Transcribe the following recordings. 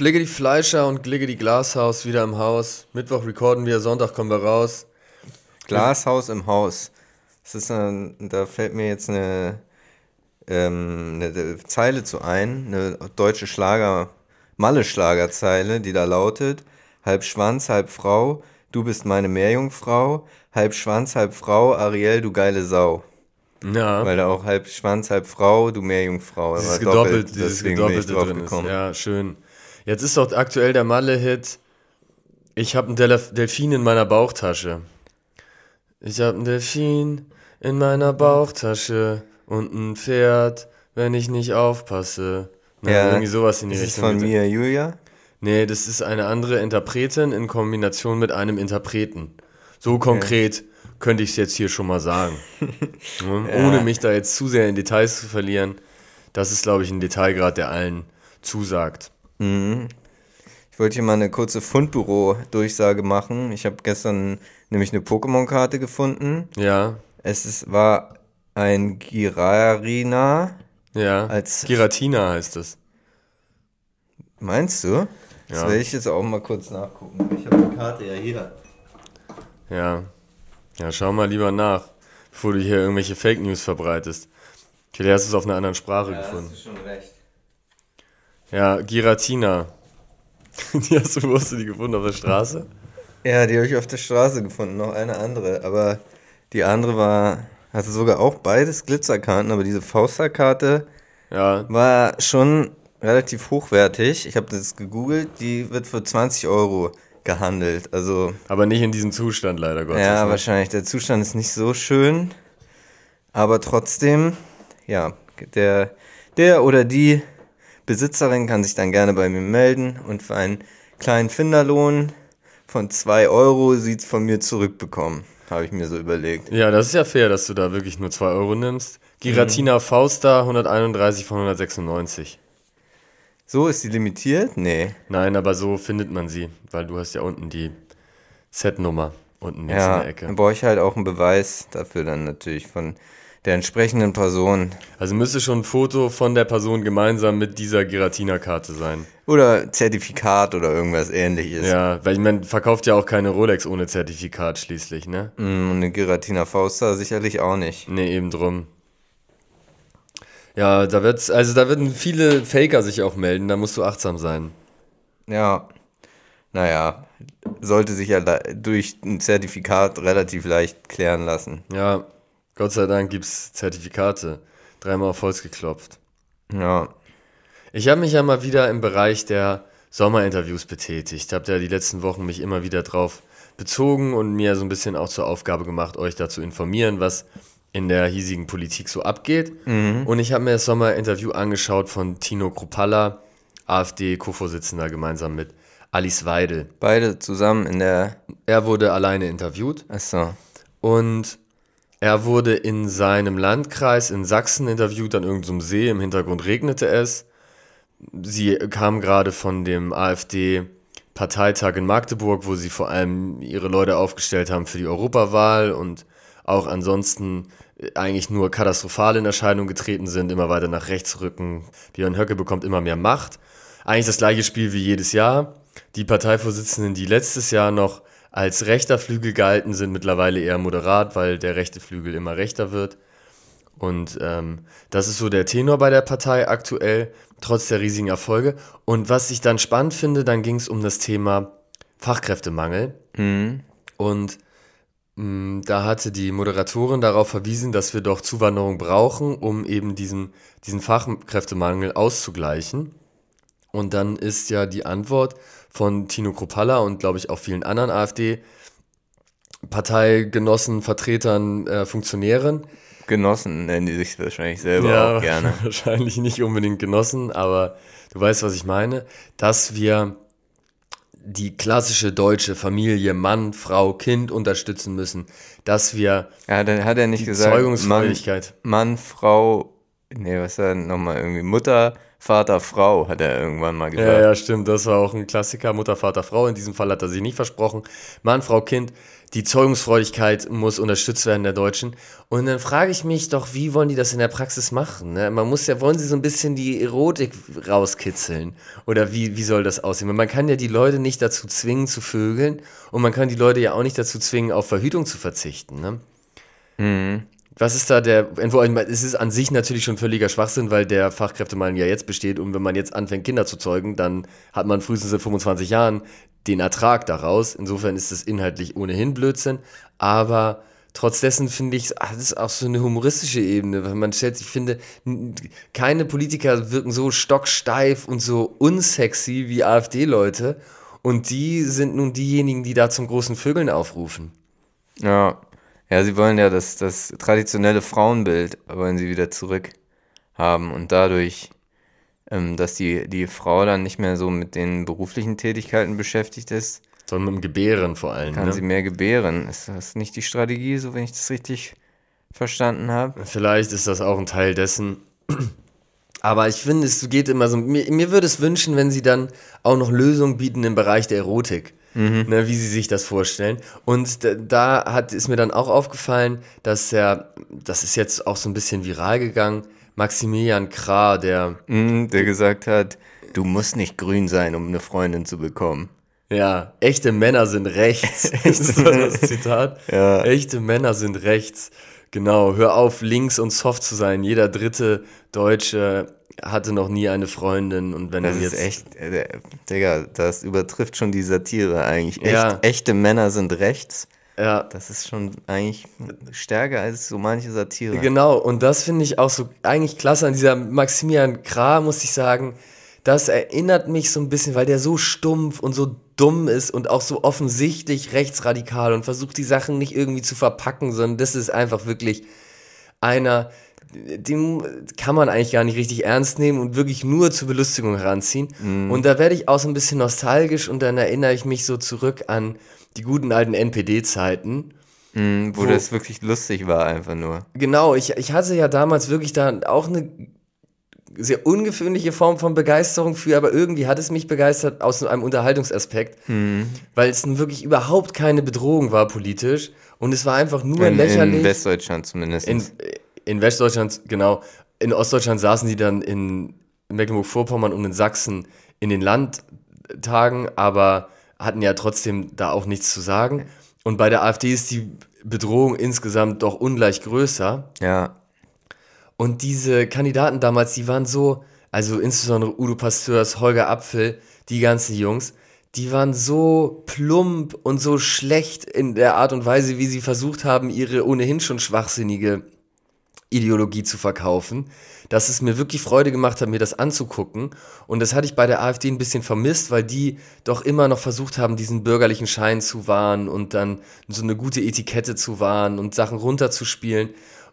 Flicke die Fleischer und Glicke die Glashaus wieder im Haus. Mittwoch recorden wir, Sonntag kommen wir raus. Glashaus im Haus. Das ist ein, da fällt mir jetzt eine, ähm, eine Zeile zu ein, eine deutsche Schlager, Malle-Schlagerzeile, die da lautet: Halb Schwanz, halb Frau, du bist meine Meerjungfrau, halb Schwanz, halb Frau, Ariel, du geile Sau. Ja. Weil da auch halb Schwanz, halb Frau, du Meerjungfrau. Dieses war gedoppelt, doppelt, dieses deswegen bin ich gedoppelte drauf ist. Ja, schön. Jetzt ist doch aktuell der Malle-Hit. Ich habe einen Delf Delfin in meiner Bauchtasche. Ich habe einen Delfin in meiner Bauchtasche und ein Pferd, wenn ich nicht aufpasse. Na, Ja, irgendwie sowas in die Das ist Richtung. von bitte. mir, Julia. Nee, das ist eine andere Interpretin in Kombination mit einem Interpreten. So konkret könnte ich es jetzt hier schon mal sagen. Ne? Ohne mich da jetzt zu sehr in Details zu verlieren. Das ist, glaube ich, ein Detailgrad, der allen zusagt. Ich wollte hier mal eine kurze Fundbüro-Durchsage machen. Ich habe gestern nämlich eine Pokémon-Karte gefunden. Ja, Es ist, war ein Girarina. ja. Als- Giratina heißt es. Meinst du? Das Ja. werde ich jetzt auch mal kurz nachgucken. Ich habe die Karte ja hier. Ja. Ja, schau mal lieber nach, bevor du hier irgendwelche Fake News verbreitest. Vielleicht hast du es auf einer anderen Sprache gefunden. schon recht. Ja, Giratina. Die hast du, wo hast du die gefunden? Auf der Straße? Ja, die habe ich auf der Straße gefunden, noch eine andere. Aber die andere war, hatte sogar auch beides Glitzerkarten, aber diese Faustar-Karte Ja, war schon relativ hochwertig. Ich habe das gegoogelt, die wird für 20 Euro gehandelt. Also, aber nicht in diesem Zustand leider Gottes. ja, ne? wahrscheinlich. Der Zustand ist nicht so schön. Aber trotzdem, ja, der, der oder die Besitzerin kann sich dann gerne bei mir melden und für einen kleinen Finderlohn von 2 Euro sieht's von mir zurückbekommen. Habe ich mir so überlegt. Ja, das ist ja fair, dass du da wirklich nur 2 Euro nimmst. Giratina Fausta 131 von 196. So ist die limitiert? Nee. Nein, aber so findet man sie, weil du hast ja unten die Setnummer unten jetzt in Ja, der Ecke. dann brauche ich halt auch einen Beweis dafür dann natürlich von der entsprechenden Person. Also müsste schon ein Foto von der Person gemeinsam mit dieser Giratina-Karte sein. Oder Zertifikat oder irgendwas ähnliches. Ja, weil ich meine, verkauft ja auch keine Rolex ohne Zertifikat schließlich, ne? Mm, Und eine Giratina Fausta sicherlich auch nicht. Nee, eben drum. Ja, da wird's, also da würden viele Faker sich auch melden, da musst du achtsam sein. Ja, naja, sollte sich ja durch ein Zertifikat relativ leicht klären lassen. Ja, Gott sei Dank gibt's Zertifikate. Dreimal auf Holz geklopft. Ja, Ich habe mich ja mal wieder im Bereich der Sommerinterviews betätigt. Habe ja die letzten Wochen mich immer wieder drauf bezogen und mir so ein bisschen auch zur Aufgabe gemacht, euch da zu informieren, was in der hiesigen Politik so abgeht. Und ich habe mir das Sommerinterview angeschaut von Tino Kruppalla, AfD-Co-Vorsitzender, gemeinsam mit Alice Weidel. beide zusammen in der. Er wurde alleine interviewt Achso. und er wurde in seinem Landkreis in Sachsen interviewt, an irgendeinem See. Im Hintergrund regnete es. Sie kam gerade von dem AfD-Parteitag in Magdeburg, wo sie vor allem ihre Leute aufgestellt haben für die Europawahl und auch ansonsten eigentlich nur katastrophal in Erscheinung getreten sind, immer weiter nach rechts rücken. Björn Höcke bekommt immer mehr Macht. Eigentlich das gleiche Spiel wie jedes Jahr. Die Parteivorsitzenden, die letztes Jahr noch als rechter Flügel galten, sind mittlerweile eher moderat, weil der rechte Flügel immer rechter wird. Und ähm, das ist so der Tenor bei der Partei aktuell, trotz der riesigen Erfolge. Und was ich dann spannend finde, dann ging es um das Thema Fachkräftemangel. Und mh, da hatte die Moderatorin darauf verwiesen, dass wir doch Zuwanderung brauchen, um eben diesen, diesen Fachkräftemangel auszugleichen. Und dann ist ja die Antwort von Tino Kruppalla und glaube ich auch vielen anderen AfD-Parteigenossen, Vertretern, äh, Funktionären, Genossen nennen die sich wahrscheinlich selber ja, auch gerne. wahrscheinlich nicht unbedingt genossen, aber du weißt, was ich meine, dass wir die klassische deutsche Familie, Mann, Frau, Kind unterstützen müssen, dass wir Ja, dann hat er nicht gesagt. Mann, Zeugungsfreudigkeit, Mann, Frau, nee, was war denn nochmal irgendwie? Mutter, Vater, Frau, hat er irgendwann mal gesagt. Ja, ja, stimmt. Das war auch ein Klassiker. Mutter, Vater, Frau. In diesem Fall hat er sich nicht versprochen. Mann, Frau, Kind. Die Zeugungsfreudigkeit muss unterstützt werden der Deutschen. Und dann frage ich mich doch, wie wollen die das in der Praxis machen? Ne? Man muss ja, wollen sie so ein bisschen die Erotik rauskitzeln? Oder wie, wie soll das aussehen? Man kann ja die Leute nicht dazu zwingen zu vögeln und man kann die Leute ja auch nicht dazu zwingen, auf Verhütung zu verzichten. Ne? Mhm. Was ist da der Entwurf? Es ist an sich natürlich schon völliger Schwachsinn, weil der Fachkräftemangel ja jetzt besteht und wenn man jetzt anfängt, Kinder zu zeugen, dann hat man frühestens in 25 Jahren den Ertrag daraus. Insofern ist es inhaltlich ohnehin Blödsinn. Aber trotz dessen finde ich, das ist auch so eine humoristische Ebene, weil man stellt, ich finde, keine Politiker wirken so stocksteif und so unsexy wie AfD-Leute. Und die sind nun diejenigen, die da zum großen Vögeln aufrufen. Ja, ja, sie wollen ja das, das traditionelle Frauenbild wollen sie wieder zurück haben und dadurch ähm, dass die, die Frau dann nicht mehr so mit den beruflichen Tätigkeiten beschäftigt ist. Sondern mit dem Gebären vor allem. Kann ne? sie mehr gebären. Ist das nicht die Strategie, so wenn ich das richtig verstanden habe? Vielleicht ist das auch ein Teil dessen. Aber ich finde, es geht immer so. Mir, mir würde es wünschen, wenn sie dann auch noch Lösungen bieten im Bereich der Erotik. Mhm. Ne, wie sie sich das vorstellen. Und da hat, ist mir dann auch aufgefallen, dass er, das ist jetzt auch so ein bisschen viral gegangen, Maximilian Krah, der. Mm, der gesagt hat, du musst nicht grün sein, um eine Freundin zu bekommen. Ja, echte Männer sind rechts. ist das Zitat? Ja. Echte Männer sind rechts. Genau, hör auf, links und soft zu sein. Jeder dritte Deutsche hatte noch nie eine Freundin und wenn das du jetzt. ist echt, äh, Digga, das übertrifft schon die Satire eigentlich. Echt, Ja. Echte Männer sind rechts. Ja, Das ist schon eigentlich stärker als so manche Satire. Genau, und das finde ich auch so eigentlich klasse an dieser Maximilian Krah, muss ich sagen. Das erinnert mich so ein bisschen, weil der so stumpf und so dumm ist und auch so offensichtlich rechtsradikal und versucht die Sachen nicht irgendwie zu verpacken, sondern das ist einfach wirklich einer, den kann man eigentlich gar nicht richtig ernst nehmen und wirklich nur zur Belustigung heranziehen. Und da werde ich auch so ein bisschen nostalgisch und dann erinnere ich mich so zurück an die guten alten NPD-Zeiten. Mhm, wo, Wo- das wirklich lustig war, einfach nur. Genau, ich, ich hatte ja damals wirklich da auch eine sehr ungewöhnliche Form von Begeisterung für, aber irgendwie hat es mich begeistert aus einem Unterhaltungsaspekt, weil es nun wirklich überhaupt keine Bedrohung war politisch und es war einfach nur In, lächerlich. in Westdeutschland zumindest. In, in Westdeutschland, genau. In Ostdeutschland saßen die dann in Mecklenburg-Vorpommern und in Sachsen in den Landtagen, aber hatten ja trotzdem da auch nichts zu sagen. Und bei der AfD ist die Bedrohung insgesamt doch ungleich größer. ja. Und diese Kandidaten damals, die waren so, also insbesondere Udo Pasteurs, Holger Apfel, die ganzen Jungs, die waren so plump und so schlecht in der Art und Weise, wie sie versucht haben, ihre ohnehin schon schwachsinnige Ideologie zu verkaufen, dass es mir wirklich Freude gemacht hat, mir das anzugucken. Und das hatte ich bei der AfD ein bisschen vermisst, weil die doch immer noch versucht haben, diesen bürgerlichen Schein zu wahren und dann so eine gute Etikette zu wahren und Sachen runterzuspielen.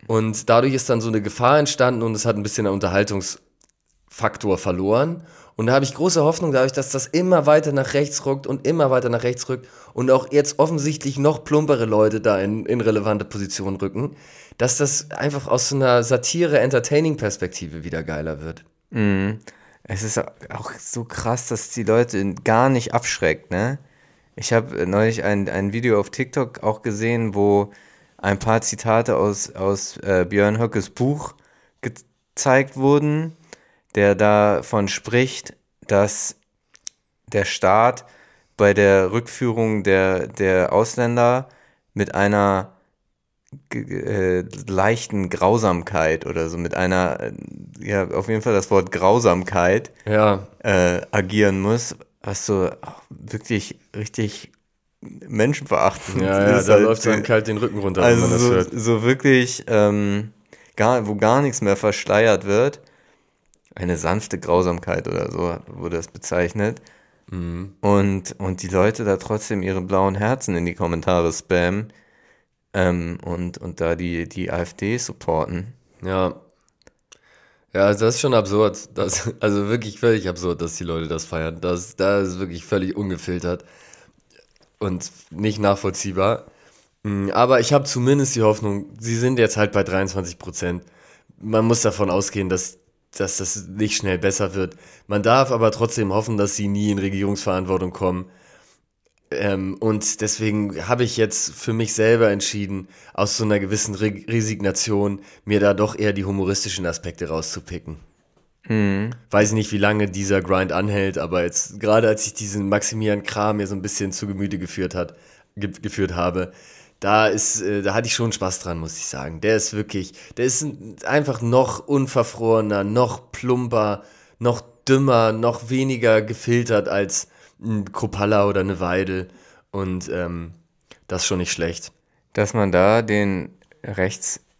Und dadurch ist dann so eine Gefahr entstanden und es hat ein bisschen der Unterhaltungsfaktor verloren. Und da habe ich große Hoffnung dadurch, dass das immer weiter nach rechts rückt und immer weiter nach rechts rückt und auch jetzt offensichtlich noch plumpere Leute da in, in relevante Positionen rücken, dass das einfach aus so einer Satire-Entertaining-Perspektive wieder geiler wird. Mhm. Es ist auch so krass, dass die Leute gar nicht abschreckt, ne? Ich habe neulich ein, ein Video auf TikTok auch gesehen, wo ein paar Zitate aus, aus äh, Björn Höckes Buch gezeigt wurden, der davon spricht, dass der Staat bei der Rückführung der, der Ausländer mit einer äh, leichten Grausamkeit oder so, mit einer, äh, ja, auf jeden Fall das Wort Grausamkeit Ja, äh, agieren muss, was so wirklich richtig menschenverachtend ja, ja da halt. läuft einem kalt den Rücken runter, wenn man Also das so, hört. so wirklich, ähm, gar, wo gar nichts mehr verschleiert wird. Eine sanfte Grausamkeit oder so wurde das bezeichnet. Mhm. Und, und die Leute da trotzdem ihre blauen Herzen in die Kommentare spammen ähm, und, und da die, die AfD supporten. Ja. Ja, also das ist schon absurd. Das, also wirklich völlig absurd, dass die Leute das feiern. Das, das ist wirklich völlig ungefiltert und nicht nachvollziehbar. Mm, Aber ich habe zumindest die Hoffnung, sie sind jetzt halt bei 23 Prozent. Man muss davon ausgehen, dass dass das nicht schnell besser wird. Man darf aber trotzdem hoffen, dass sie nie in Regierungsverantwortung kommen. Ähm, und deswegen habe ich jetzt für mich selber entschieden, aus so einer gewissen Re Resignation mir da doch eher die humoristischen Aspekte rauszupicken. Mhm. Weiß nicht, wie lange dieser Grind anhält, aber jetzt, gerade als ich diesen Maximilian Kram mir so ein bisschen zu Gemüte geführt hat, ge geführt habe, da ist, äh, da hatte ich schon Spaß dran, muss ich sagen. Der ist wirklich, der ist einfach noch unverfrorener, noch plumper, noch dümmer, noch weniger gefiltert als ein Kropalla oder eine Weidel. Und ähm, das ist schon nicht schlecht. Dass man da den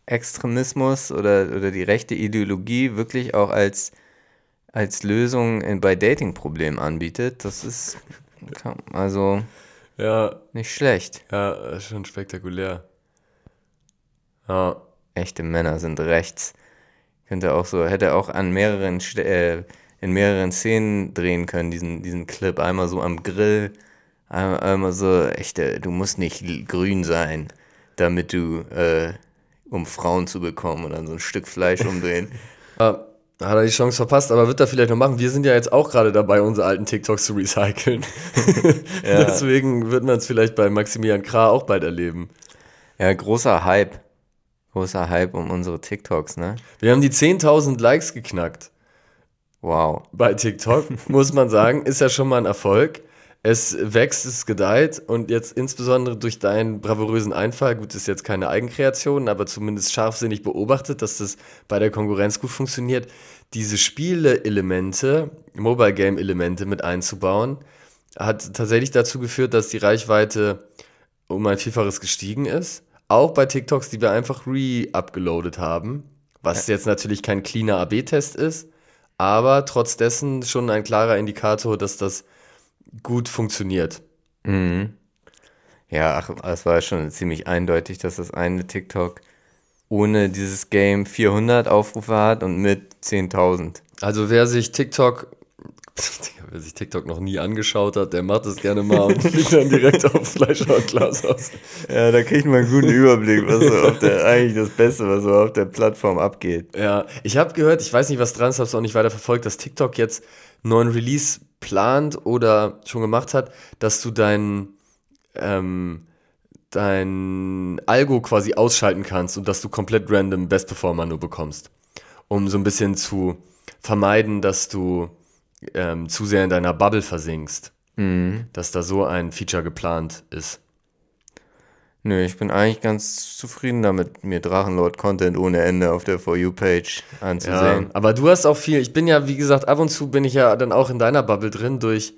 Rechtsextremismus oder, oder die rechte Ideologie wirklich auch als, als Lösung in, bei Dating-Problemen anbietet, das ist also ja. nicht schlecht. Ja, schon spektakulär. Ja. Echte Männer sind rechts. Könnte auch so, hätte auch an mehreren äh, in mehreren Szenen drehen können, diesen, diesen Clip. Einmal so am Grill, einmal, einmal so, echt, äh, du musst nicht grün sein, damit du, äh, um Frauen zu bekommen und dann so ein Stück Fleisch umdrehen. ja, hat er die Chance verpasst, aber wird er vielleicht noch machen. Wir sind ja jetzt auch gerade dabei, unsere alten TikToks zu recyceln. ja. Deswegen wird man es vielleicht bei Maximilian Krah auch bald erleben. Ja, großer Hype. Großer Hype um unsere TikToks, ne? Wir haben die 10.000 Likes geknackt. Wow. Bei TikTok, muss man sagen, ist ja schon mal ein Erfolg. Es wächst, es gedeiht und jetzt insbesondere durch deinen bravourösen Einfall, gut, ist jetzt keine Eigenkreation, aber zumindest scharfsinnig beobachtet, dass das bei der Konkurrenz gut funktioniert, diese Spiele-Elemente, Mobile-Game-Elemente mit einzubauen, hat tatsächlich dazu geführt, dass die Reichweite um ein Vielfaches gestiegen ist. Auch bei TikToks, die wir einfach re-upgeloadet haben, was jetzt natürlich kein cleaner AB-Test ist, aber trotz dessen schon ein klarer Indikator, dass das gut funktioniert. Mhm. Ja, ach, es war schon ziemlich eindeutig, dass das eine TikTok ohne dieses Game 400 Aufrufe hat und mit 10.000. Also wer sich TikTok wer sich TikTok noch nie angeschaut hat, der macht das gerne mal und fliegt dann direkt auf Fleischer und Glas aus. Ja, da kriegt man einen guten Überblick, was so auf der, eigentlich das Beste, was so auf der Plattform abgeht. Ja, ich habe gehört, ich weiß nicht, was dran ist, habe es auch nicht weiter verfolgt, dass TikTok jetzt neuen Release plant oder schon gemacht hat, dass du dein, ähm, dein Algo quasi ausschalten kannst und dass du komplett random Best Performer nur bekommst. Um so ein bisschen zu vermeiden, dass du ähm, zu sehr in deiner Bubble versinkst. Mhm. Dass da so ein Feature geplant ist. Nö, ich bin eigentlich ganz zufrieden damit, mir Drachenlord-Content ohne Ende auf der For You-Page anzusehen. Ja, aber du hast auch viel, ich bin ja, wie gesagt, ab und zu bin ich ja dann auch in deiner Bubble drin durch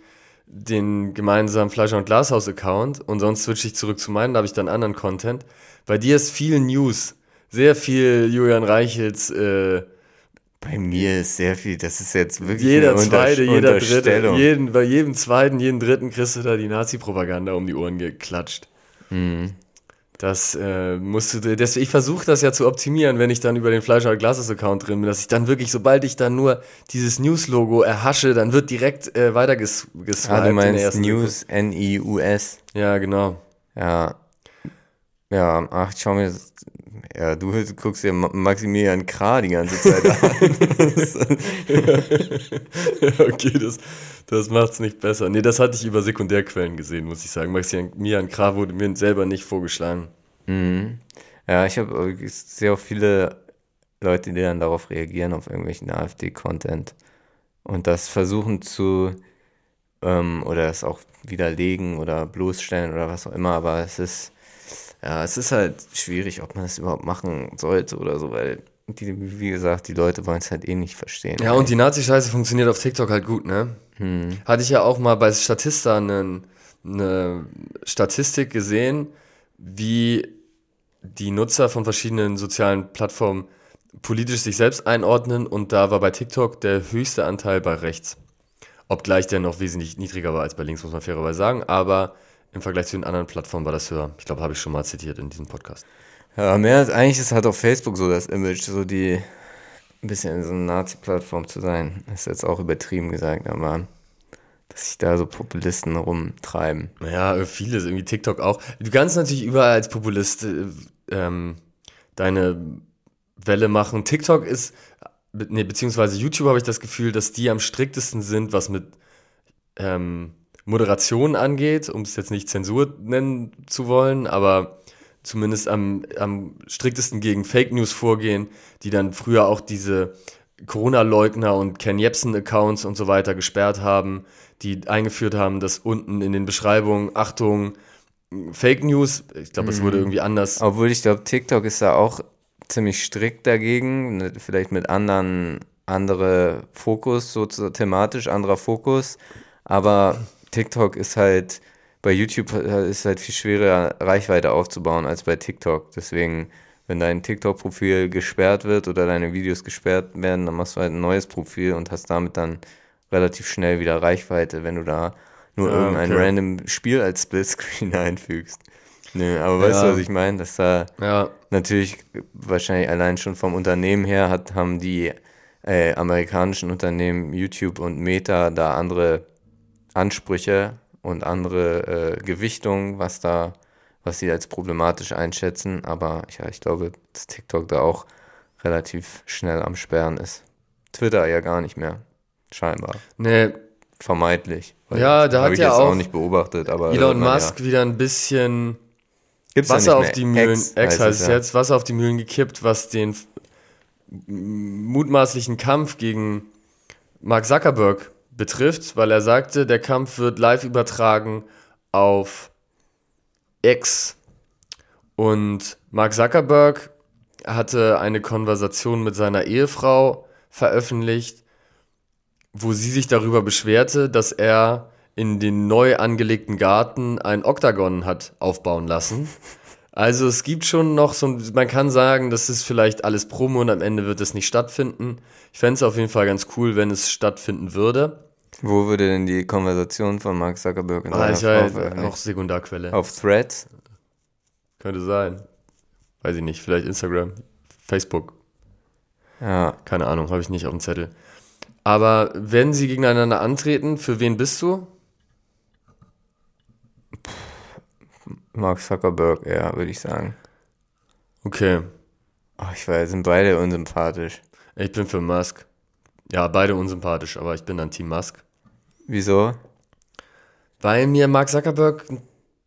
den gemeinsamen Fleischer- und Glashaus-Account und sonst switche ich zurück zu meinen, da habe ich dann anderen Content. Bei dir ist viel News, sehr viel Julian Reichels äh, bei mir ist sehr viel, das ist jetzt wirklich jeder eine zweite, jeder dritte, jeden, bei jedem zweiten, jeden dritten kriegst du da die Nazi-Propaganda um die Ohren geklatscht. Mhm. Das äh, musst du, das, ich versuche das ja zu optimieren, wenn ich dann über den Fleischer Glasses Account drin bin, dass ich dann wirklich, sobald ich dann nur dieses News-Logo erhasche, dann wird direkt äh, weiter ges geswiped. Ah, du meinst News, N-I-U-S. Ja, genau. Ja. Ja, ach, schau mir das ja, du guckst ja Maximilian Krah die ganze Zeit an. okay, das, das es nicht besser. Nee, das hatte ich über Sekundärquellen gesehen, muss ich sagen. Maximilian Krah wurde mir selber nicht vorgeschlagen. Mhm. Ja, ich habe sehr viele Leute, die dann darauf reagieren, auf irgendwelchen AfD-Content und das versuchen zu ähm, oder es auch widerlegen oder bloßstellen oder was auch immer, aber es ist ja, es ist halt schwierig, ob man das überhaupt machen sollte oder so, weil, die, wie gesagt, die Leute wollen es halt eh nicht verstehen. Ja, und die Nazi-Scheiße funktioniert auf TikTok halt gut, ne? Hm. Hatte ich ja auch mal bei Statista eine, eine Statistik gesehen, wie die Nutzer von verschiedenen sozialen Plattformen politisch sich selbst einordnen und da war bei TikTok der höchste Anteil bei rechts. Obgleich der noch wesentlich niedriger war als bei links, muss man fairerweise sagen, aber im Vergleich zu den anderen Plattformen war das höher. Ich glaube, habe ich schon mal zitiert in diesem Podcast. Ja, mehr als eigentlich ist halt auf Facebook so das Image, so die ein bisschen so eine Nazi-Plattform zu sein. Das ist jetzt auch übertrieben gesagt, aber dass sich da so Populisten rumtreiben. Ja, vieles, irgendwie TikTok auch. Du kannst natürlich überall als Populist äh, ähm, deine Welle machen. TikTok ist nee, beziehungsweise YouTube habe ich das Gefühl, dass die am striktesten sind, was mit ähm, Moderation angeht, um es jetzt nicht Zensur nennen zu wollen, aber zumindest am, am striktesten gegen Fake News vorgehen, die dann früher auch diese Corona-Leugner und Ken Jebsen-Accounts und so weiter gesperrt haben, die eingeführt haben, dass unten in den Beschreibungen, Achtung, Fake News, ich glaube, es wurde Mhm. irgendwie anders. Obwohl ich glaube, TikTok ist da auch ziemlich strikt dagegen, ne, vielleicht mit anderen, andere Fokus, so thematisch anderer Fokus, aber TikTok ist halt, bei YouTube äh, ist halt viel schwerer, Reichweite aufzubauen als bei TikTok. Deswegen, wenn dein TikTok-Profil gesperrt wird oder deine Videos gesperrt werden, dann machst du halt ein neues Profil und hast damit dann relativ schnell wieder Reichweite, wenn du da nur Ja, irgendein okay. random Spiel als Splitscreen einfügst. Nö, aber weißt Ja. du, was ich meine? Dass da Ja, natürlich wahrscheinlich allein schon vom Unternehmen her hat, haben die äh, amerikanischen Unternehmen YouTube und Meta da andere Ansprüche und andere äh, Gewichtungen, was da, was sie als problematisch einschätzen. Aber ja, ich glaube, dass TikTok da auch relativ schnell am Sperren ist. Twitter ja gar nicht mehr. Scheinbar. nee, Vermeidlich. Ja, da hat ich ja jetzt auch auch nicht beobachtet, aber Elon Musk wieder ein bisschen Gibt's ja Wasser auf die Mühlen, X X, heißt es ja. jetzt, Wasser auf die Mühlen gekippt, was den mutmaßlichen Kampf gegen Mark Zuckerberg betrifft, weil er sagte, der Kampf wird live übertragen auf X. Und Mark Zuckerberg hatte eine Konversation mit seiner Ehefrau veröffentlicht, wo sie sich darüber beschwerte, dass er in den neu angelegten Garten ein Oktagon hat aufbauen lassen. Also es gibt schon noch so, man kann sagen, das ist vielleicht alles Promo und am Ende wird es nicht stattfinden. Ich fände es auf jeden Fall ganz cool, wenn es stattfinden würde. Wo würde denn die Konversation von Mark Zuckerberg und Ah, ich Frau weiß, veröffentlicht? auch Sekundarquelle. Auf Threads? Könnte sein. Weiß ich nicht, vielleicht Instagram, Facebook. Ja, Keine Ahnung, habe ich nicht auf dem Zettel. Aber wenn sie gegeneinander antreten, für wen bist du? Mark Zuckerberg, ja, würde ich sagen. Okay, Oh, ich weiß, sind beide unsympathisch. ich bin für Musk. Ja, beide unsympathisch, aber ich bin dann Team Musk. Wieso? Weil mir Mark Zuckerberg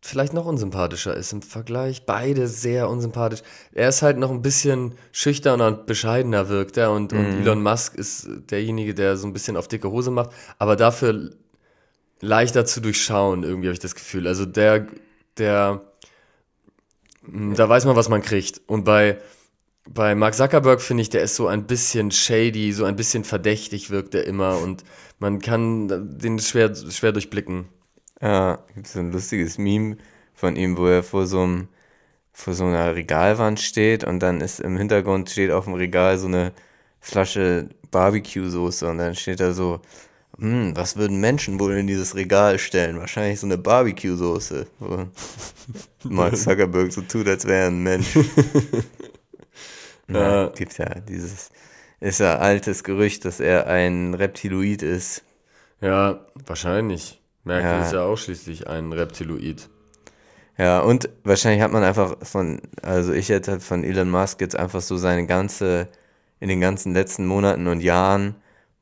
vielleicht noch unsympathischer ist im Vergleich. Beide sehr unsympathisch. Er ist halt noch ein bisschen schüchterner und bescheidener wirkt er und, und Elon Musk ist derjenige, der so ein bisschen auf dicke Hose macht, aber dafür leichter zu durchschauen, irgendwie habe ich das Gefühl. Also der, der, mh, da weiß man, was man kriegt. Und bei, bei Mark Zuckerberg finde ich, der ist so ein bisschen shady, so ein bisschen verdächtig wirkt er immer und man kann den schwer, schwer durchblicken. Ja, gibt so ein lustiges Meme von ihm, wo er vor so einem, vor so einer Regalwand steht und dann ist im Hintergrund steht auf dem Regal so eine Flasche Barbecue-Soße und dann steht da so, hm, was würden Menschen wohl in dieses Regal stellen? Wahrscheinlich so eine Barbecue-Soße. Mark Zuckerberg so tut, als wäre er ein Mensch. Ja, Ja. gibt ja dieses, ist ja altes Gerücht, dass er ein Reptiloid ist. Ja, wahrscheinlich. Merkel Ja. ist ja auch schließlich ein Reptiloid. Ja, und wahrscheinlich hat man einfach von, also ich hätte halt von Elon Musk jetzt einfach so seine ganze, in den ganzen letzten Monaten und Jahren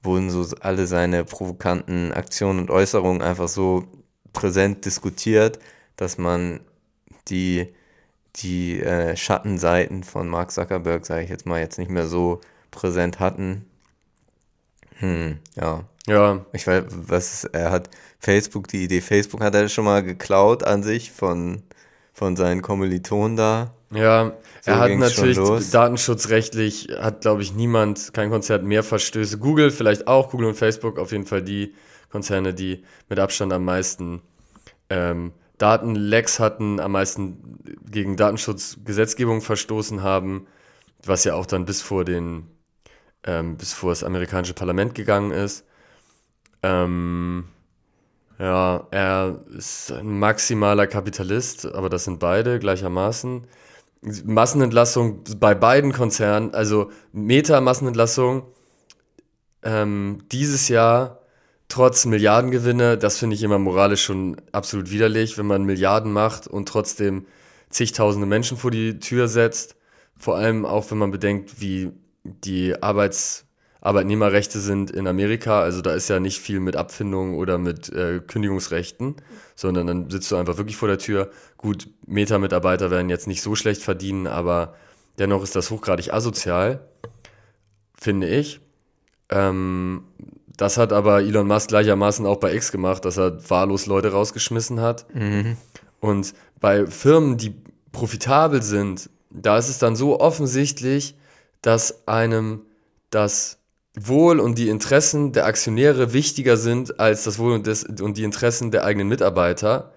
wurden so alle seine provokanten Aktionen und Äußerungen einfach so präsent diskutiert, dass man die, die äh, Schattenseiten von Mark Zuckerberg, sage ich jetzt mal, jetzt nicht mehr so präsent hatten. Hm, ja. Ja, Ich weiß, was ist, er hat Facebook, die Idee Facebook hat er schon mal geklaut an sich von, von seinen Kommilitonen da. ja. So er hat natürlich datenschutzrechtlich, hat glaube ich niemand, kein Konzert mehr Verstöße. Google vielleicht auch, Google und Facebook auf jeden Fall die Konzerne, die mit Abstand am meisten ähm, Datenlecks hatten, am meisten gegen Datenschutzgesetzgebung verstoßen haben, was ja auch dann bis vor den, ähm, bis vor das amerikanische Parlament gegangen ist. Ähm, ja, er ist ein maximaler Kapitalist, aber das sind beide gleichermaßen. Massenentlassung bei beiden Konzernen, also Meta-Massenentlassung ähm, dieses Jahr trotz Milliardengewinne, das finde ich immer moralisch schon absolut widerlich, wenn man Milliarden macht und trotzdem zigtausende Menschen vor die Tür setzt. Vor allem auch, wenn man bedenkt, wie die Arbeits, Arbeitnehmerrechte sind in Amerika, also da ist ja nicht viel mit Abfindungen oder mit äh, Kündigungsrechten, sondern dann sitzt du einfach wirklich vor der Tür. Gut, Meta-Mitarbeiter werden jetzt nicht so schlecht verdienen, aber dennoch ist das hochgradig asozial, finde ich. Ähm, das hat aber Elon Musk gleichermaßen auch bei X gemacht, dass er wahllos Leute rausgeschmissen hat. Mhm. Und bei Firmen, die profitabel sind, da ist es dann so offensichtlich, dass einem das Wohl und die Interessen der Aktionäre wichtiger sind als das Wohl und, des, und die Interessen der eigenen Mitarbeiter.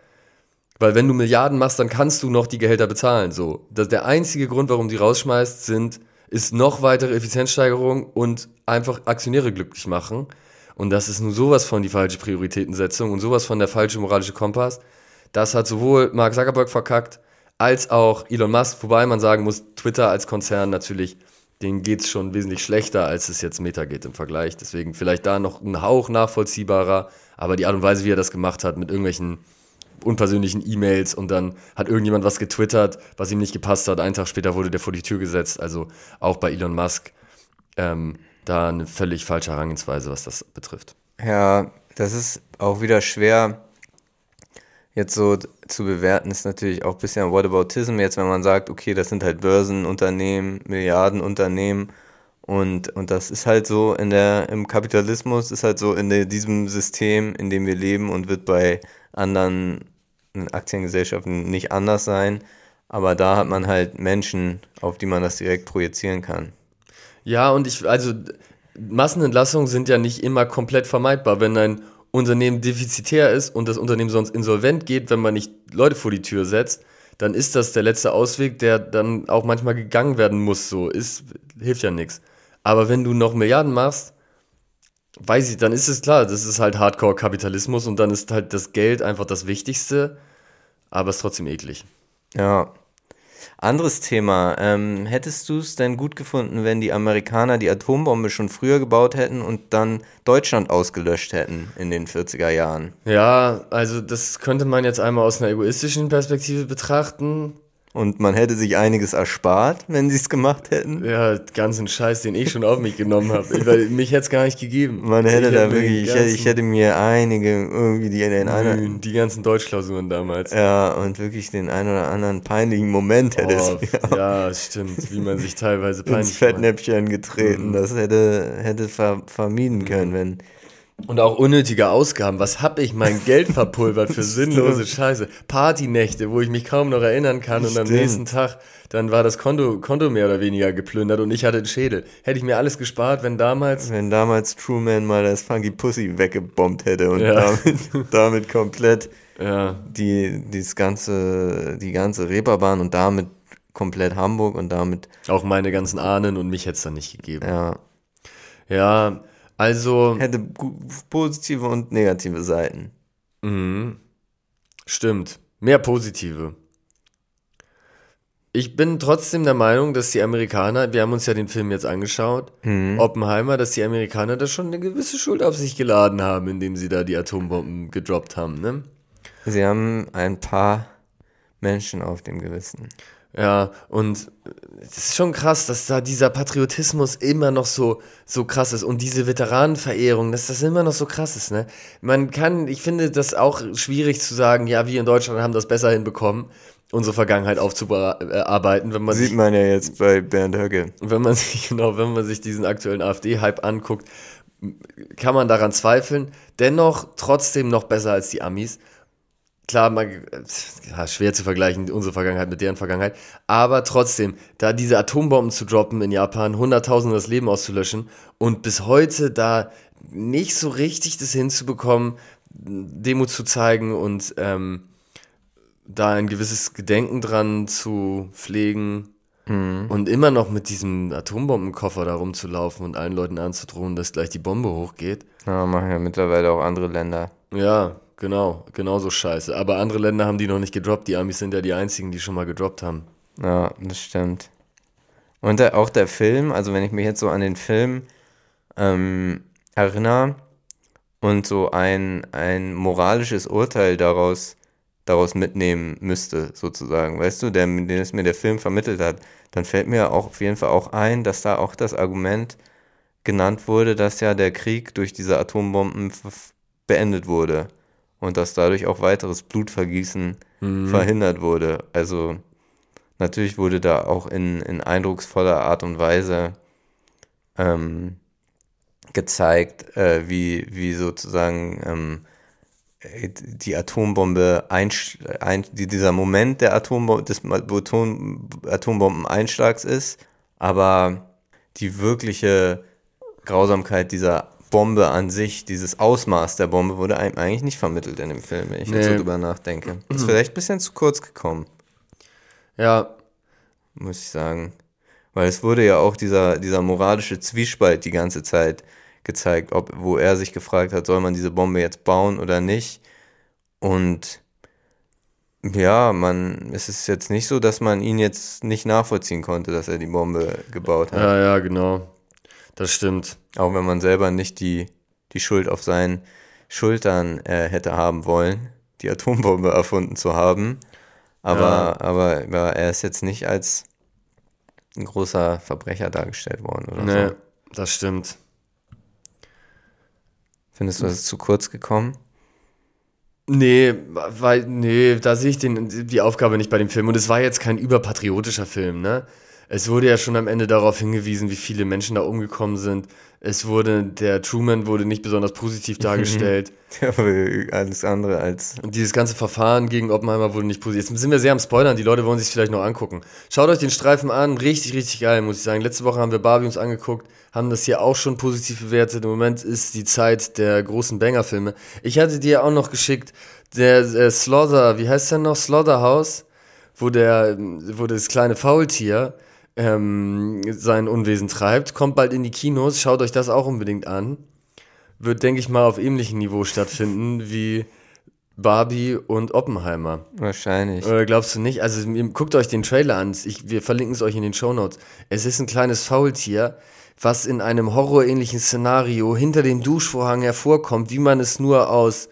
Weil wenn du Milliarden machst, dann kannst du noch die Gehälter bezahlen. So. Das, der einzige Grund, warum die rausschmeißt, sind, ist noch weitere Effizienzsteigerung und einfach Aktionäre glücklich machen. Und das ist nur sowas von die falsche Prioritätensetzung und sowas von der falsche moralische Kompass. Das hat sowohl Mark Zuckerberg verkackt, als auch Elon Musk, wobei man sagen muss, Twitter als Konzern natürlich, denen geht es schon wesentlich schlechter, als es jetzt Meta geht im Vergleich. Deswegen vielleicht da noch ein Hauch nachvollziehbarer, aber die Art und Weise, wie er das gemacht hat, mit irgendwelchen unpersönlichen E-Mails und dann hat irgendjemand was getwittert, was ihm nicht gepasst hat. Einen Tag später wurde der vor die Tür gesetzt. Also auch bei Elon Musk ähm, da eine völlig falsche Herangehensweise, was das betrifft. Ja, das ist auch wieder schwer jetzt so zu bewerten, ist natürlich auch ein bisschen Whataboutism. Jetzt, wenn man sagt, okay, das sind halt Börsenunternehmen, Milliardenunternehmen und, und das ist halt so in der, im Kapitalismus, ist halt so in der, diesem System, in dem wir leben und wird bei anderen Aktiengesellschaften nicht anders sein. Aber da hat man halt Menschen, auf die man das direkt projizieren kann. Ja, und ich, also Massenentlassungen sind ja nicht immer komplett vermeidbar. Wenn ein Unternehmen defizitär ist und das Unternehmen sonst insolvent geht, wenn man nicht Leute vor die Tür setzt, dann ist das der letzte Ausweg, der dann auch manchmal gegangen werden muss. So ist hilft ja nichts. Aber wenn du noch Milliarden machst, weiß ich, dann ist es klar, das ist halt Hardcore-Kapitalismus und dann ist halt das Geld einfach das Wichtigste, aber es ist trotzdem eklig. Ja, anderes Thema. Ähm, hättest du es denn gut gefunden, wenn die Amerikaner die Atombombe schon früher gebaut hätten und dann Deutschland ausgelöscht hätten in den 40er Jahren? Ja, also das könnte man jetzt einmal aus einer egoistischen Perspektive betrachten. Und man hätte sich einiges erspart, wenn sie es gemacht hätten. Ja, ganzen Scheiß, den ich schon auf mich genommen habe. Weil mich hätte es gar nicht gegeben. Man hätte ich da wirklich, ich hätte, ich hätte, mir einige, irgendwie die in den einen. Die ganzen Deutschklausuren damals. Ja, und wirklich den einen oder anderen peinlichen Moment hätte oh, es. Ja, stimmt, wie man sich teilweise peinlich. Ins Fettnäpfchen getreten. Mhm. Das hätte, hätte ver vermieden können, wenn und auch unnötige Ausgaben. Was hab ich mein Geld verpulvert für sinnlose Scheiße? Partynächte, wo ich mich kaum noch erinnern kann und am nächsten Tag, dann war das Konto, Konto mehr oder weniger geplündert und ich hatte einen Schädel. Hätte ich mir alles gespart, wenn damals... Wenn damals Truman mal das Funky Pussy weggebombt hätte und ja. damit, damit komplett ja. die, das ganze, die ganze Reeperbahn und damit komplett Hamburg und damit... Auch meine ganzen Ahnen und mich hätte es dann nicht gegeben. Ja. Ja, also. Hätte positive und negative Seiten. Mhm. Stimmt. Mehr positive. Ich bin trotzdem der Meinung, dass die Amerikaner, wir haben uns ja den Film jetzt angeschaut, mhm. Oppenheimer, dass die Amerikaner da schon eine gewisse Schuld auf sich geladen haben, indem sie da die Atombomben gedroppt haben, ne? Sie haben ein paar Menschen auf dem Gewissen. Ja, und es ist schon krass, dass da dieser Patriotismus immer noch so, so krass ist und diese Veteranenverehrung, dass das immer noch so krass ist, ne? Man kann, ich finde das auch schwierig zu sagen, ja, wir in Deutschland haben das besser hinbekommen, unsere Vergangenheit aufzuarbeiten, wenn man Sieht sich, man ja jetzt bei Bernd Höcke. Wenn man sich, genau, wenn man sich diesen aktuellen AfD-Hype anguckt, kann man daran zweifeln. Dennoch trotzdem noch besser als die Amis klar, man, ja, schwer zu vergleichen, unsere Vergangenheit mit deren Vergangenheit, aber trotzdem, da diese Atombomben zu droppen in Japan, Hunderttausende das Leben auszulöschen und bis heute da nicht so richtig das hinzubekommen, Demo zu zeigen und ähm, da ein gewisses Gedenken dran zu pflegen mhm. und immer noch mit diesem Atombombenkoffer da rumzulaufen und allen Leuten anzudrohen, dass gleich die Bombe hochgeht. Ja, machen ja mittlerweile auch andere Länder. Ja, Genau, genauso scheiße. Aber andere Länder haben die noch nicht gedroppt. Die Amis sind ja die einzigen, die schon mal gedroppt haben. Ja, das stimmt. Und der, auch der Film, also wenn ich mich jetzt so an den Film ähm, erinnere und so ein, ein moralisches Urteil daraus, daraus mitnehmen müsste, sozusagen, weißt du, der, den es mir der Film vermittelt hat, dann fällt mir auch auf jeden Fall auch ein, dass da auch das Argument genannt wurde, dass ja der Krieg durch diese Atombomben beendet wurde und dass dadurch auch weiteres Blutvergießen mhm. verhindert wurde. Also natürlich wurde da auch in, in eindrucksvoller Art und Weise ähm, gezeigt, äh, wie, wie sozusagen ähm, die Atombombe, ein, ein, dieser Moment der Atombombe, des Atombombeneinschlags ist, aber die wirkliche Grausamkeit dieser Bombe an sich, dieses Ausmaß der Bombe wurde einem eigentlich nicht vermittelt in dem Film, wenn ich nee. jetzt so drüber nachdenke. Ist vielleicht ein bisschen zu kurz gekommen. Ja. Muss ich sagen. Weil es wurde ja auch dieser, dieser moralische Zwiespalt die ganze Zeit gezeigt, ob, wo er sich gefragt hat, soll man diese Bombe jetzt bauen oder nicht. Und ja, man, es ist jetzt nicht so, dass man ihn jetzt nicht nachvollziehen konnte, dass er die Bombe gebaut hat. Ja, ja, genau. Das stimmt. Auch wenn man selber nicht die, die Schuld auf seinen Schultern äh, hätte haben wollen, die Atombombe erfunden zu haben. Aber, ja. aber, aber er ist jetzt nicht als ein großer Verbrecher dargestellt worden oder nee, so. das stimmt. Findest du, das ist zu kurz gekommen? Nee, weil, nee, da sehe ich den, die Aufgabe nicht bei dem Film. Und es war jetzt kein überpatriotischer Film, ne? Es wurde ja schon am Ende darauf hingewiesen, wie viele Menschen da umgekommen sind. Es wurde, der Truman wurde nicht besonders positiv dargestellt. ja, alles andere als. Und dieses ganze Verfahren gegen Oppenheimer wurde nicht positiv. Jetzt sind wir sehr am Spoilern, die Leute wollen sich vielleicht noch angucken. Schaut euch den Streifen an, richtig, richtig geil, muss ich sagen. Letzte Woche haben wir Barbie uns angeguckt, haben das hier auch schon positiv bewertet. Im Moment ist die Zeit der großen Banger-Filme. Ich hatte dir auch noch geschickt, der, der Slaughter, wie heißt der noch? Slaughterhouse, wo der, wo das kleine Faultier ähm, sein Unwesen treibt. Kommt bald in die Kinos, schaut euch das auch unbedingt an. Wird, denke ich mal, auf ähnlichem Niveau stattfinden wie Barbie und Oppenheimer. Wahrscheinlich. Oder glaubst du nicht? Also guckt euch den Trailer an. Ich, wir verlinken es euch in den Show Notes. Es ist ein kleines Faultier, was in einem horrorähnlichen Szenario hinter dem Duschvorhang hervorkommt, wie man es nur aus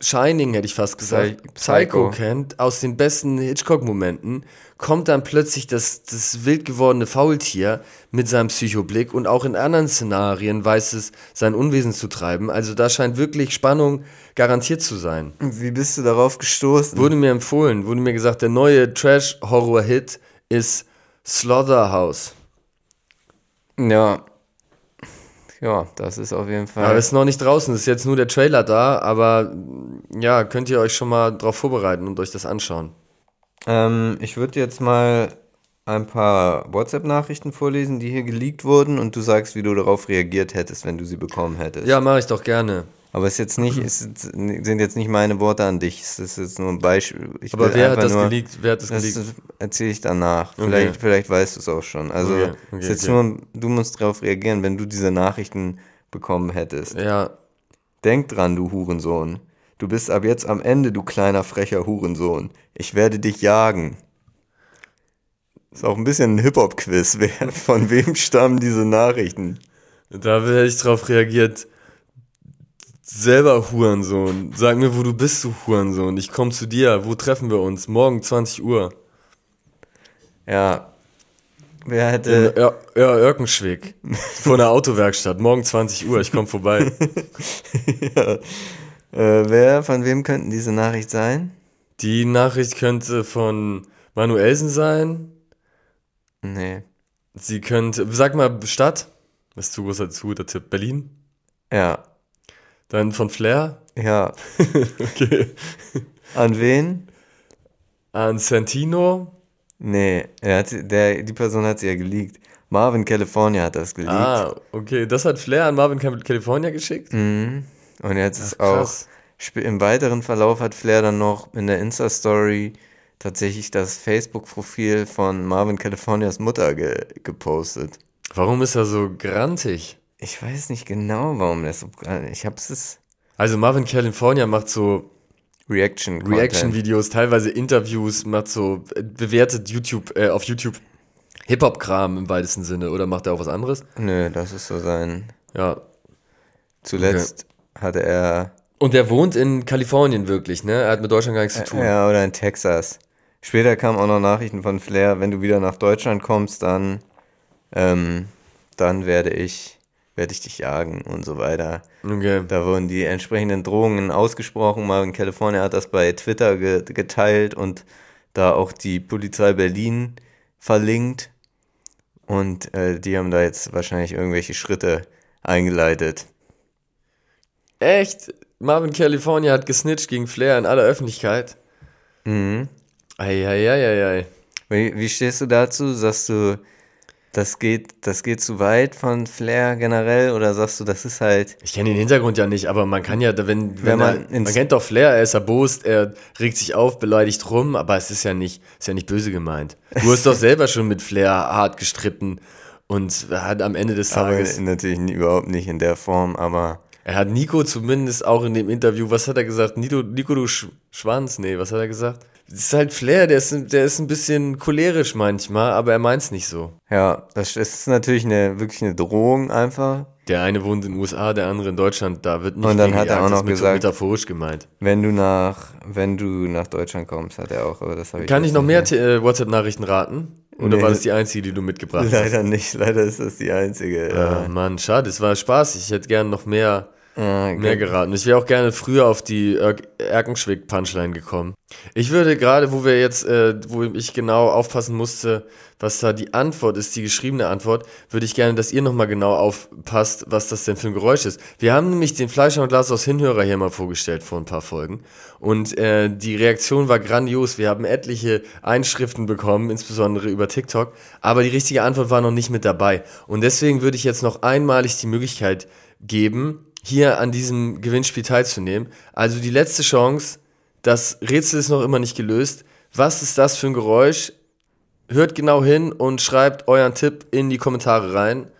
Shining, hätte ich fast gesagt, Psycho, Psycho kennt, aus den besten Hitchcock-Momenten, kommt dann plötzlich das, das wild gewordene Faultier mit seinem Psychoblick und auch in anderen Szenarien weiß es, sein Unwesen zu treiben. Also da scheint wirklich Spannung garantiert zu sein. Wie bist du darauf gestoßen? Wurde mir empfohlen, wurde mir gesagt, der neue Trash-Horror-Hit ist Slaughterhouse. Ja, ja, das ist auf jeden Fall. Aber es ist noch nicht draußen, es ist jetzt nur der Trailer da, aber ja, könnt ihr euch schon mal darauf vorbereiten und euch das anschauen. Ähm, ich würde jetzt mal ein paar WhatsApp-Nachrichten vorlesen, die hier geleakt wurden und du sagst, wie du darauf reagiert hättest, wenn du sie bekommen hättest. Ja, mache ich doch gerne. Aber es ist jetzt nicht, es sind jetzt nicht meine Worte an dich. Es ist jetzt nur ein Beispiel. Ich Aber wer hat das nur, geleakt? Wer hat das, das geleakt? erzähle ich danach. Okay. Vielleicht, vielleicht weißt du es auch schon. Also okay. Okay, ist jetzt nur, du musst darauf reagieren, wenn du diese Nachrichten bekommen hättest. Ja. Denk dran, du Hurensohn. Du bist ab jetzt am Ende, du kleiner frecher Hurensohn. Ich werde dich jagen. Ist auch ein bisschen ein Hip-Hop-Quiz. Von wem stammen diese Nachrichten? Da hätte ich drauf reagiert selber Hurensohn. Sag mir, wo du bist, du Hurensohn. Ich komm zu dir. Wo treffen wir uns? Morgen 20 Uhr. Ja. Wer hätte. Ja, ja Irkenschwick. Vor der Autowerkstatt. Morgen 20 Uhr. Ich komm vorbei. ja. Äh, wer, von wem könnten diese Nachricht sein? Die Nachricht könnte von Manuelsen sein. Nee. Sie könnte. Sag mal, Stadt. Das ist zu großer, zu guter Tipp. Berlin? Ja. Dann von Flair? Ja. okay. An wen? An Santino? Nee, er hat, der, die Person hat sie ja geleakt. Marvin California hat das geleakt. Ah, okay. Das hat Flair an Marvin California geschickt? Mhm. Und jetzt ist auch im weiteren Verlauf hat Flair dann noch in der Insta-Story tatsächlich das Facebook-Profil von Marvin Californias Mutter ge gepostet. Warum ist er so grantig? Ich weiß nicht genau, warum das so. Ich hab's es. Also Marvin California macht so Reaction Reaction Videos, teilweise Interviews, macht so bewertet YouTube äh, auf YouTube Hip Hop Kram im weitesten Sinne oder macht er auch was anderes? Nö, das ist so sein. Ja. Zuletzt okay. hatte er und er wohnt in Kalifornien wirklich, ne? Er hat mit Deutschland gar nichts zu tun. Ja, oder in Texas. Später kamen auch noch Nachrichten von Flair, wenn du wieder nach Deutschland kommst, dann ähm, dann werde ich, werde ich dich jagen und so weiter. Okay. Da wurden die entsprechenden Drohungen ausgesprochen. Marvin California hat das bei Twitter ge geteilt und da auch die Polizei Berlin verlinkt. Und äh, die haben da jetzt wahrscheinlich irgendwelche Schritte eingeleitet. Echt? Marvin California hat gesnitcht gegen Flair in aller Öffentlichkeit. Mhm. Eieieiei. Wie, wie stehst du dazu? Sagst du, das geht, das geht zu weit von Flair generell oder sagst du, das ist halt. Ich kenne den Hintergrund ja nicht, aber man kann ja, wenn, wenn, Wenn man er, man kennt doch Flair, er ist erbost, er regt sich auf, beleidigt rum, aber es ist ja nicht, ist ja nicht böse gemeint. Du hast doch selber schon mit Flair hart gestritten und hat am Ende des Aber Tages, natürlich nie- überhaupt nicht in der Form, aber er hat Nico zumindest auch in dem Interview, was hat er gesagt? Nico, Nico du Sch Schwanz? Nee, was hat er gesagt? Das ist halt Flair, der ist, der ist ein bisschen cholerisch manchmal, aber er meint's nicht so. ja, das ist natürlich eine, wirklich eine Drohung einfach. Der eine wohnt in den USA, der andere in Deutschland, da wird nicht Und dann hat er auch noch gesagt- metaphorisch gemeint. Wenn du nach, wenn du nach Deutschland kommst, hat er auch, aber das habe ich Kann ich noch mehr äh, WhatsApp-Nachrichten raten? Oder Nee. war das die einzige, die du mitgebracht hast? Leider nicht, leider ist das die einzige. Ah, Mann, schade, es war spaßig. Ich hätte gerne noch mehr, Ja, mehr geraten. Ich wäre auch gerne früher auf die Er- Erkenschwick-Punchline gekommen. Ich würde gerade, wo wir jetzt, äh, wo ich genau aufpassen musste, was da die Antwort ist, die geschriebene Antwort, würde ich gerne, dass ihr nochmal genau aufpasst, was das denn für ein Geräusch ist. Wir haben nämlich den Fleischer und Glas aus Hinhörer hier mal vorgestellt vor ein paar Folgen. Und äh, die Reaktion war grandios. Wir haben etliche Einschriften bekommen, insbesondere über TikTok. Aber die richtige Antwort war noch nicht mit dabei. Und deswegen würde ich jetzt noch einmalig die Möglichkeit geben, hier an diesem Gewinnspiel teilzunehmen. Also die letzte Chance, das Rätsel ist noch immer nicht gelöst. Was ist das für ein Geräusch? Hört genau hin und schreibt euren Tipp in die Kommentare rein.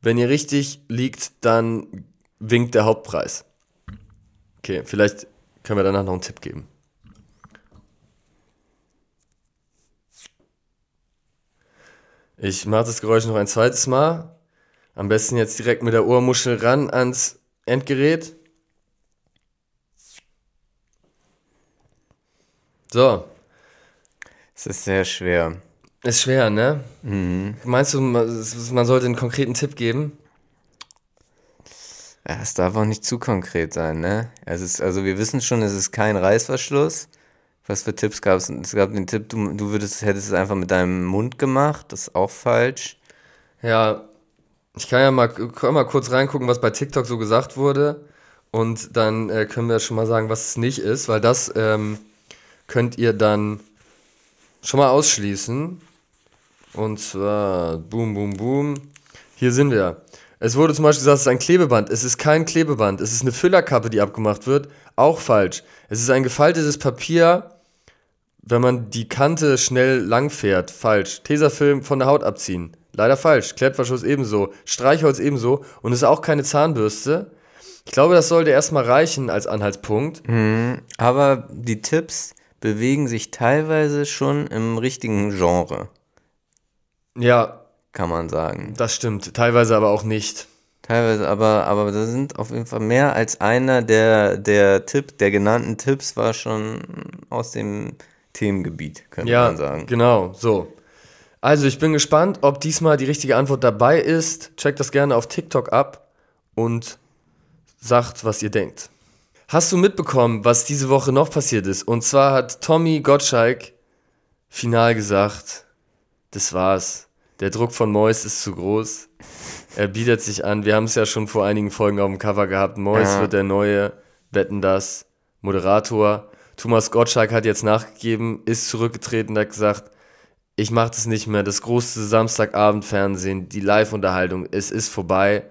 Wenn ihr richtig liegt, dann winkt der Hauptpreis. Okay, vielleicht können wir danach noch einen Tipp geben. Ich mache das Geräusch noch ein zweites Mal. Am besten jetzt direkt mit der Ohrmuschel ran ans Endgerät. So, Es ist sehr schwer. ist schwer, ne? Meinst du, man man sollte einen konkreten Tipp geben? Ja, es darf auch nicht zu konkret sein, ne? Es ist, also wir wissen schon, es ist kein Reißverschluss. Was für Tipps gab es? Es gab den Tipp, du, du würdest, hättest es einfach mit deinem Mund gemacht. Das ist auch falsch. Ja, ich kann ja mal, kann mal kurz reingucken, was bei TikTok so gesagt wurde. Und dann äh, können wir schon mal sagen, was es nicht ist, weil das ähm, könnt ihr dann schon mal ausschließen. Und zwar, boom, boom, boom. Hier sind wir. Es wurde zum Beispiel gesagt, es ist ein Klebeband. Es ist kein Klebeband. Es ist eine Füllerkappe, die abgemacht wird. Auch falsch. Es ist ein gefaltetes Papier, wenn man die Kante schnell lang fährt. Falsch. Tesafilm von der Haut abziehen. Leider falsch. Klettverschluss ebenso. Streichholz ebenso. Und es ist auch keine Zahnbürste. Ich glaube, das sollte erstmal reichen als Anhaltspunkt. Aber die Tipps bewegen sich teilweise schon im richtigen Genre, Ja, kann man sagen. das stimmt. Teilweise aber auch nicht. Teilweise, aber, aber da sind auf jeden Fall mehr als einer der, der Tipp, der genannten Tipps war schon aus dem Themengebiet, könnte Ja, man sagen. genau. So. Also, ich bin gespannt, ob diesmal die richtige Antwort dabei ist. Checkt das gerne auf TikTok ab und sagt, was ihr denkt. Hast du mitbekommen, was diese Woche noch passiert ist? Und zwar hat Tommy Gottschalk final gesagt, das war's. Der Druck von Mois ist zu groß. Er bietet sich an. Wir haben es ja schon vor einigen Folgen auf dem Cover gehabt. Mois Ja. wird der neue Wetten das Moderator. Thomas Gottschalk hat jetzt nachgegeben, ist zurückgetreten hat gesagt, ich mache das nicht mehr. Das große Samstagabendfernsehen, die Live-Unterhaltung, es ist vorbei.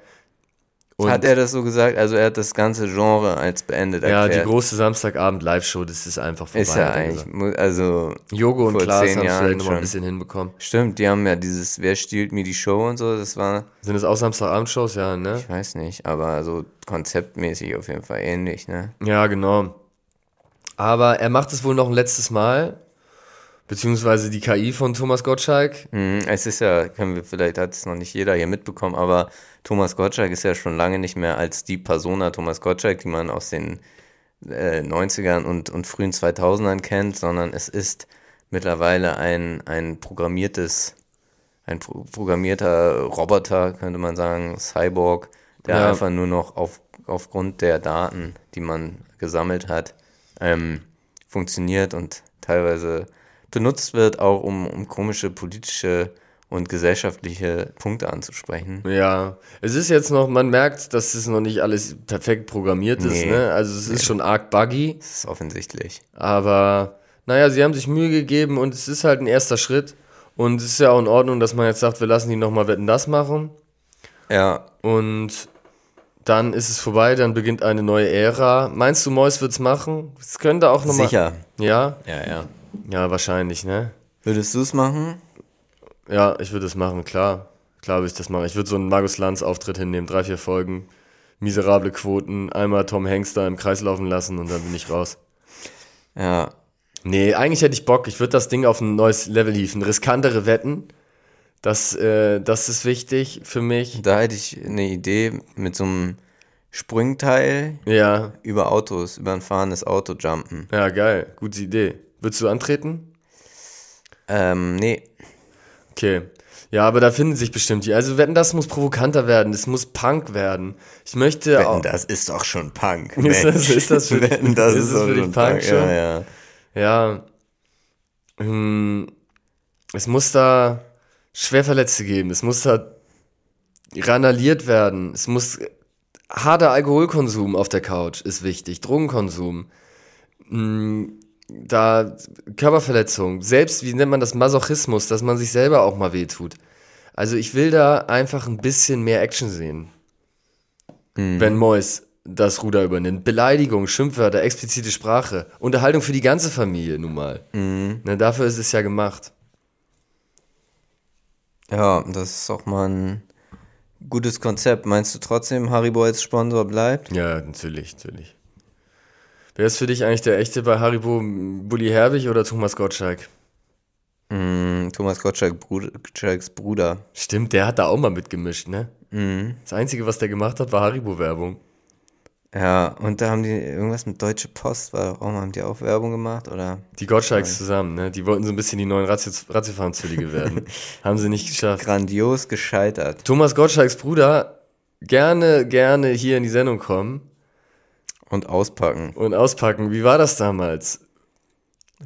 Und Hat er das so gesagt? Also er hat das ganze Genre als beendet ja, erklärt. die große Samstagabend-Live-Show, das ist einfach vorbei. ist ja eigentlich, also Jogo und Klaas haben es vielleicht noch ein bisschen hinbekommen. Stimmt, die haben ja dieses Wer stiehlt mir die Show und so, das war, Sind es auch Samstagabend-Shows? Ja, ne? ich weiß nicht, aber so konzeptmäßig auf jeden Fall ähnlich, ne? Ja, genau. Aber er macht es wohl noch ein letztes Mal. Beziehungsweise die KI von Thomas Gottschalk. Mhm, es ist ja, können wir, vielleicht hat es noch nicht jeder hier mitbekommen, aber Thomas Gottschalk ist ja schon lange nicht mehr als die Persona Thomas Gottschalk, die man aus den äh, 90ern und, und frühen 2000ern kennt, sondern es ist mittlerweile ein, ein programmiertes, ein pro- programmierter Roboter, könnte man sagen, Cyborg, der Ja. einfach nur noch auf, aufgrund der Daten, die man gesammelt hat, ähm, funktioniert und teilweise benutzt wird, auch um, um komische politische und gesellschaftliche Punkte anzusprechen. Ja, es ist jetzt noch, man merkt, dass es noch nicht alles perfekt programmiert ist, Nee. ne? Also es ist schon arg buggy, Das ist offensichtlich. aber naja, sie haben sich Mühe gegeben und es ist halt ein erster Schritt. Und es ist ja auch in Ordnung, dass man jetzt sagt, wir lassen die nochmal Wetten das machen. Ja, Und dann ist es vorbei, dann beginnt eine neue Ära. Meinst du, Mois wird's machen? Es könnte auch nochmal. sicher. Ja? Ja, ja. Ja, wahrscheinlich, ne? Würdest du es machen? Ja, ich würde es machen, klar. Klar würde ich das machen. Ich würde so einen Markus Lanz-Auftritt hinnehmen, drei, vier Folgen, miserable Quoten, einmal Tom Hanks da im Kreis laufen lassen und dann bin ich raus. Ja. Nee, eigentlich hätte ich Bock. Ich würde das Ding auf ein neues Level hieven. Riskantere Wetten. Das, äh, das ist wichtig für mich. Da hätte ich eine Idee mit so einem Sprungteil Ja, über Autos, über ein fahrendes Auto jumpen. ja, geil. Gute Idee. Würdest du antreten? Ähm, nee. Okay. Ja, aber da finden sich bestimmt die. Also wetten, das muss provokanter werden. Es muss Punk werden. Ich möchte auch. das ist doch schon Punk. Ist das- ist das für dich- Wetten, das ist ist, doch für dich schon Punk Punk. schon? Ja, ja. Ja. Hm, es muss da Schwerverletzte geben. Es muss da randaliert werden. Es muss harter Alkoholkonsum auf der Couch ist wichtig. Drogenkonsum. Hm, da Körperverletzung. Selbst, wie nennt man das, Masochismus, dass man sich selber auch mal wehtut. Also ich will da einfach ein bisschen mehr Action sehen. Wenn Mois das Ruder übernimmt. Beleidigung, Schimpfwörter, explizite Sprache. Unterhaltung für die ganze Familie nun mal. Ne, dafür ist es ja gemacht. Ja, das ist auch mal ein gutes Konzept. Meinst du trotzdem, Haribo als Sponsor bleibt? Ja, natürlich, natürlich. Wer ist für dich eigentlich der echte bei Haribo? Bully Herbig oder Thomas Gottschalk? Mm, Thomas Gottschalk, Gottschalks Bruder. Stimmt, der hat da auch mal mitgemischt, ne? Das Einzige, was der gemacht hat, war Haribo-Werbung. Ja, und da haben die irgendwas mit Deutsche Post, war doch auch mal, haben die auch Werbung gemacht, oder? Die Gottschalks zusammen, ne? Die wollten so ein bisschen die neuen Ratio- Ratiofarm-Zwillinge werden. Haben sie nicht geschafft. Grandios gescheitert. Thomas Gottschalks Bruder, gerne, gerne hier in die Sendung kommen Und auspacken. und auspacken. Wie war das damals?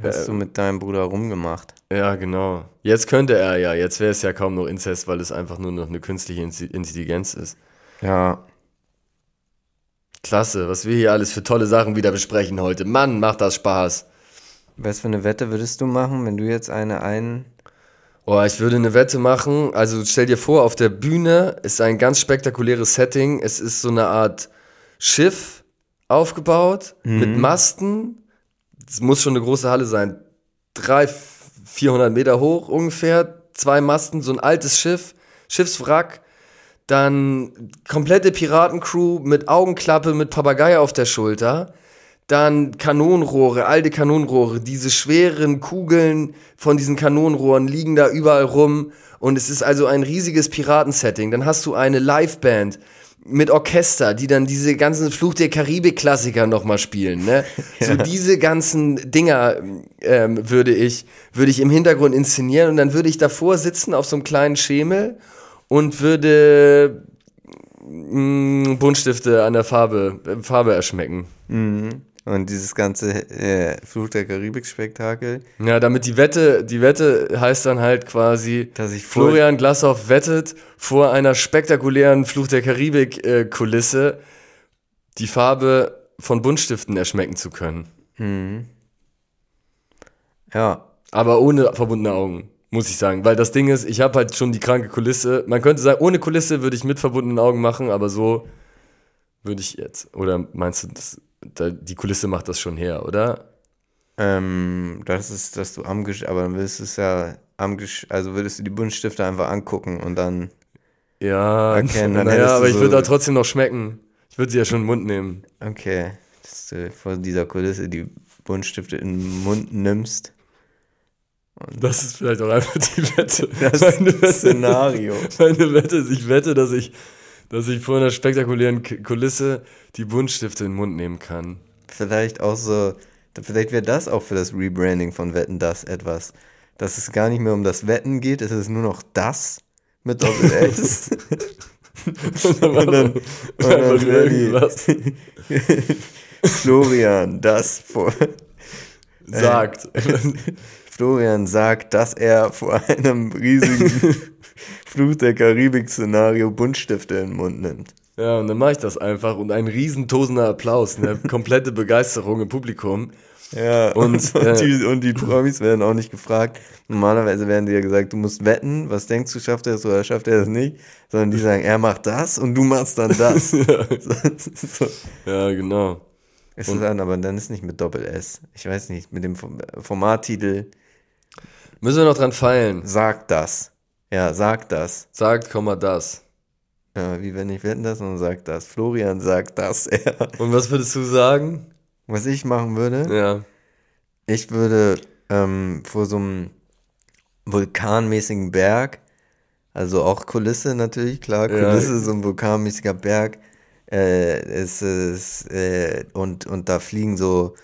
Hast du mit deinem Bruder rumgemacht? Ja, genau. Jetzt könnte er ja, jetzt wäre es ja kaum noch Inzest, weil es einfach nur noch eine künstliche Intelligenz ist. Ja. Klasse, was wir hier alles für tolle Sachen wieder besprechen heute. Mann, macht das Spaß. Was für eine Wette würdest du machen, wenn du jetzt eine ein... Oh, ich würde eine Wette machen. Also stell dir vor, auf der Bühne ist ein ganz spektakuläres Setting. Es ist so eine Art Schiff aufgebaut mit Masten. Es muss schon eine große Halle sein. Drei, 400 Meter hoch ungefähr. Zwei Masten, so ein altes Schiff, Schiffswrack. Dann komplette Piratencrew mit Augenklappe, mit Papagei auf der Schulter. Dann Kanonenrohre, alte Kanonenrohre, diese schweren Kugeln von diesen Kanonenrohren liegen da überall rum. Und es ist also ein riesiges Piratensetting. Dann hast du eine Liveband mit Orchester, die dann diese ganzen Fluch der Karibik-Klassiker nochmal spielen. Ne? So diese ganzen Dinger ähm, würde, ich, würde ich im Hintergrund inszenieren und dann würde ich davor sitzen auf so einem kleinen Schemel und würde mh, Buntstifte an der Farbe, äh, Farbe erschmecken. Und dieses ganze äh, Fluch der Karibik-Spektakel. Ja, damit die Wette, die Wette heißt dann halt quasi, Dass ich Florian Glashoff wettet vor einer spektakulären Fluch der Karibik-Kulisse die Farbe von Buntstiften erschmecken zu können. Ja. Aber ohne verbundene Augen, muss ich sagen. Weil das Ding ist, ich habe halt schon die kranke Kulisse. Man könnte sagen, ohne Kulisse würde ich mit verbundenen Augen machen, aber so würde ich jetzt. Oder meinst du, das, da, die Kulisse macht das schon her, oder? Ähm, das ist, dass du am Gesch aber dann willst du es ja am Gesch also würdest du die Buntstifte einfach angucken und dann Ja, Erkennen, dann naja, aber ich so- würde da trotzdem noch schmecken. Ich würde sie ja schon in den Mund nehmen. okay, dass du vor dieser Kulisse die Buntstifte in den Mund nimmst. Das ist vielleicht auch einfach die Wette. Das meine Wette, Szenario. Meine Wette ist, ich wette, dass ich, dass ich vor einer spektakulären Kulisse die Buntstifte in den Mund nehmen kann. Vielleicht auch so, vielleicht wäre das auch für das Rebranding von Wetten das etwas. dass es gar nicht mehr um das Wetten geht, es ist nur noch das mit Doppel-S. und dann, und dann, und dann die Florian das vor, Sagt. Florian sagt, dass er vor einem riesigen Fluch der Karibik-Szenario Buntstifte in den Mund nimmt. Ja, und dann mache ich das einfach und ein riesen tosender Applaus, eine komplette Begeisterung im Publikum. Ja, und, und, die, und die Promis werden auch nicht gefragt. Normalerweise werden die ja gesagt, du musst wetten, was denkst du, schafft er das oder schafft er das nicht? Sondern die sagen, er macht das und du machst dann das. ja. So. ja, genau. Ist es dann, aber dann ist nicht mit Doppel-S. Ich weiß nicht, mit dem Formattitel. Müssen wir noch dran feilen. Sagt das. Ja, sagt das. Sagt, Komma, das. Ja, wie wenn ich wetten das und sagt das. Florian sagt das. Ja. Und was würdest du sagen? Was ich machen würde? Ja. Ich würde ähm, vor so einem vulkanmäßigen Berg, also auch Kulisse natürlich, klar, Kulisse, ja. so ein vulkanmäßiger Berg, äh, es ist, äh, und, und da fliegen so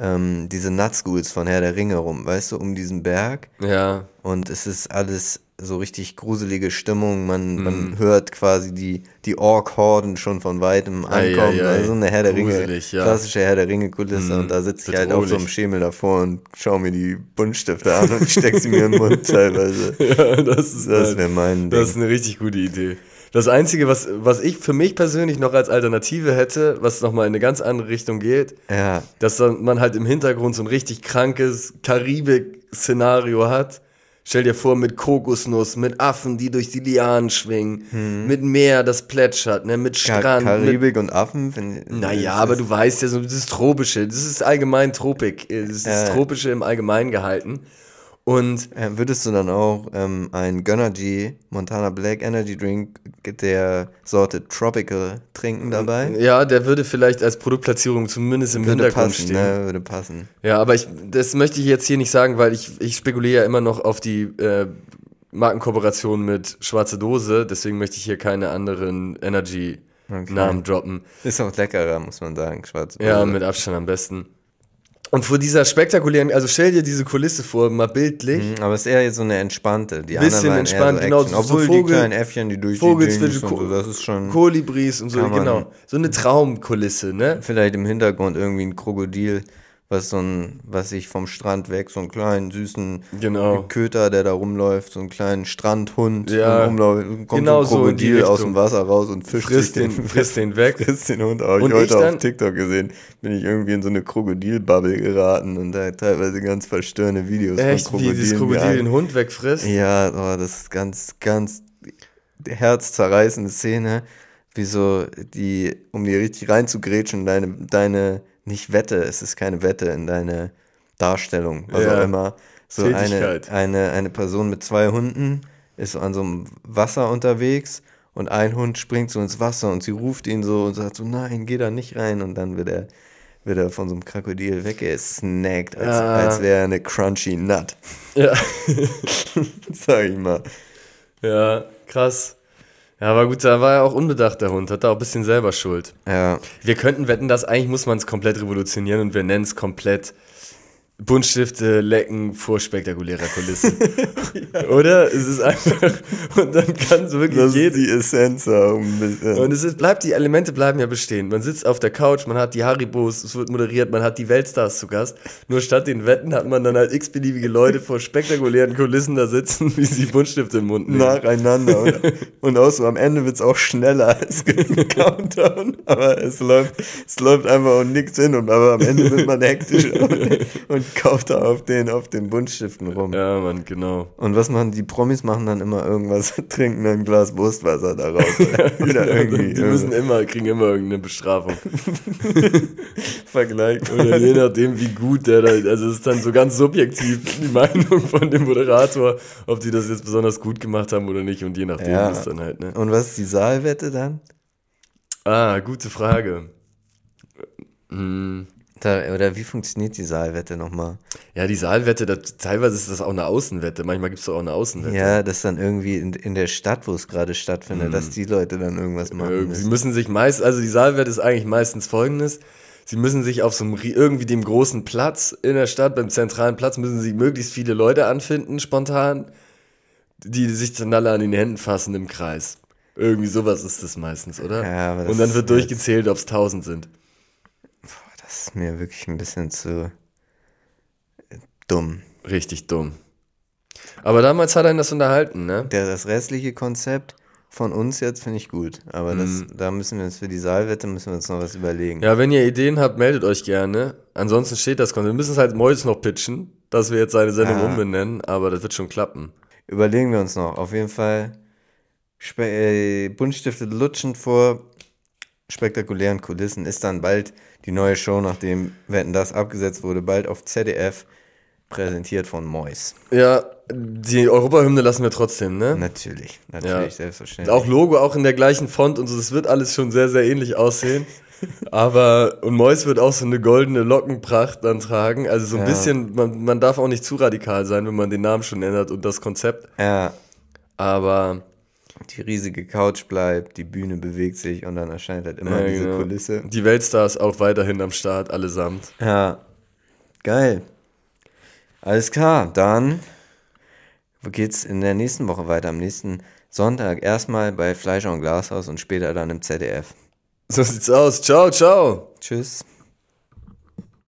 ähm, diese Nutschools von Herr der Ringe rum, weißt du, um diesen Berg. Ja. Und es ist alles so richtig gruselige Stimmung. Man, mm. man hört quasi die, die Ork-Horden schon von weitem ankommen. Ei, ei, ei. Also eine Herr der Gruselig, Ringe, ja. klassische Herr der Ringe-Kulisse. Mm. Und da sitze ich halt auf so einem Schemel davor und schaue mir die Buntstifte an und stecke sie mir in den Mund teilweise. Ja, das ist das wäre mein Das ist eine richtig gute Idee. Das Einzige, was, was ich für mich persönlich noch als Alternative hätte, was nochmal in eine ganz andere Richtung geht, ja. dass man halt im Hintergrund so ein richtig krankes Karibik-Szenario hat. Stell dir vor, mit Kokosnuss, mit Affen, die durch die Lianen schwingen, hm. mit Meer, das plätschert, ne, mit Strand. Karibik mit, und Affen? naja, aber du weißt ja, so, das ist Tropische, das ist allgemein Tropik, das ist ja. Tropische im Allgemeinen gehalten. Und äh, würdest du dann auch ähm, ein Gönnergy Montana Black Energy Drink der Sorte Tropical trinken dabei? Ja, der würde vielleicht als Produktplatzierung zumindest im würde Hintergrund passen, stehen. Ne, würde passen. Ja, aber ich, das möchte ich jetzt hier nicht sagen, weil ich, ich spekuliere ja immer noch auf die äh, Markenkooperation mit Schwarze Dose. Deswegen möchte ich hier keine anderen Energy-Namen okay. droppen. Ist auch leckerer, muss man sagen, Schwarze Dose. Ja, mit Abstand am besten. Und vor dieser spektakulären, also stell dir diese Kulisse vor, mal bildlich. Mhm, aber es ist eher so eine entspannte. Die bisschen entspannt, so genau. So Obwohl Vogel, die kleinen Äffchen, die durch Vogel die und so, das ist schon. Kolibris und so, genau. So eine Traumkulisse, ne? Vielleicht im Hintergrund irgendwie ein Krokodil was so ein, was ich vom Strand weg, so einen kleinen süßen genau. Köter, der da rumläuft, so einen kleinen Strandhund, ja, rumläuft, kommt genau ein Krokodil so aus dem Wasser raus und fischt frisst den, den, frisst den weg. Frisst den Hund. Auch ich heute auf TikTok gesehen, bin ich irgendwie in so eine Krokodilbubble geraten und da teilweise ganz verstörende Videos Echt, von Krokodilen. wie das Krokodil den Hund wegfrisst? Ja, oh, das ist ganz, ganz herzzerreißende Szene, wie so die, um die richtig reinzugrätschen, deine, deine nicht Wette, es ist keine Wette in deine Darstellung, was ja. auch immer. So eine, eine, eine Person mit zwei Hunden ist an so einem Wasser unterwegs und ein Hund springt so ins Wasser und sie ruft ihn so und sagt so, nein, geh da nicht rein und dann wird er, wird er von so einem Krokodil weggesnackt, als, ja. als wäre er eine crunchy Nut. Ja. Sag ich mal. Ja, krass. Ja, aber gut, da war ja auch unbedacht, der Hund. Hat da auch ein bisschen selber Schuld. Ja. Wir könnten wetten, dass eigentlich muss man es komplett revolutionieren und wir nennen es komplett Buntstifte lecken vor spektakulärer Kulisse. ja. Oder? Es ist einfach, und dann kann es wirklich das jede. die Essenz haben. Und es ist, bleibt, die Elemente bleiben ja bestehen. Man sitzt auf der Couch, man hat die Haribos, es wird moderiert, man hat die Weltstars zu Gast. Nur statt den Wetten hat man dann halt x-beliebige Leute vor spektakulären Kulissen da sitzen, wie sie Buntstifte im Mund nehmen. Nacheinander. Und, und auch so am Ende wird es auch schneller als ein Countdown. Aber es läuft, es läuft einfach und nichts hin. Und aber am Ende wird man hektisch und, und kauft da auf den, auf den Buntstiften rum. Ja, Mann, genau. Und was machen die Promis machen dann immer irgendwas, trinken ein Glas Wurstwasser daraus. Oder irgendwie. Die müssen immer, kriegen immer irgendeine Bestrafung. Vergleich. Oder je nachdem, wie gut der da, also es ist dann so ganz subjektiv die Meinung von dem Moderator, ob die das jetzt besonders gut gemacht haben oder nicht und je nachdem ja. ist dann halt, ne. Und was ist die Saalwette dann? Ah, gute Frage. Hm. Da, oder wie funktioniert die Saalwette nochmal? Ja, die Saalwette, das, teilweise ist das auch eine Außenwette. Manchmal gibt es auch eine Außenwette. Ja, das dann irgendwie in, in der Stadt, wo es gerade stattfindet, mhm. dass die Leute dann irgendwas machen. Äh, sie müssen sich meist, also die Saalwette ist eigentlich meistens folgendes. sie müssen sich auf so einem irgendwie dem großen Platz in der Stadt, beim zentralen Platz, müssen sie möglichst viele Leute anfinden, spontan, die sich dann alle an den Händen fassen im Kreis. Irgendwie sowas ist das meistens, oder? Ja, aber das Und dann wird durchgezählt, ob es tausend sind. Ist mir wirklich ein bisschen zu äh, dumm. Richtig dumm. Aber damals hat einen das unterhalten, ne? Der, das restliche Konzept von uns jetzt finde ich gut. Aber das, da müssen wir uns für die Saalwette müssen wir uns noch was überlegen. Ja, wenn ihr Ideen habt, meldet euch gerne. Ansonsten steht das Konzept. Wir müssen es halt Mois noch pitchen, dass wir jetzt seine Sendung Ah. umbenennen, aber das wird schon klappen. Überlegen wir uns noch. Auf jeden Fall Spe äh, Buntstifte lutschend vor spektakulären Kulissen ist dann bald die neue Show, nachdem Wetten das abgesetzt wurde, bald auf ZDF präsentiert von Mois. Ja, die Europahymne lassen wir trotzdem, ne? Natürlich, Ja. natürlich, selbstverständlich. Auch Logo, auch in der gleichen Font und so, das wird alles schon sehr, sehr ähnlich aussehen. Aber, und Mois wird auch so eine goldene Lockenpracht dann tragen. Also so ein Ja. bisschen, man, man darf auch nicht zu radikal sein, wenn man den Namen schon ändert und das Konzept. Ja, Aber, die riesige Couch bleibt, die Bühne bewegt sich und dann erscheint halt immer ja, diese genau. Kulisse. die Weltstars auch weiterhin am Start, allesamt. Ja, geil. Alles klar, dann geht's in der nächsten Woche weiter. Am nächsten Sonntag erstmal bei Fleischer und Glashaus und später dann im ZDF. So sieht's aus. Ciao, ciao. Tschüss.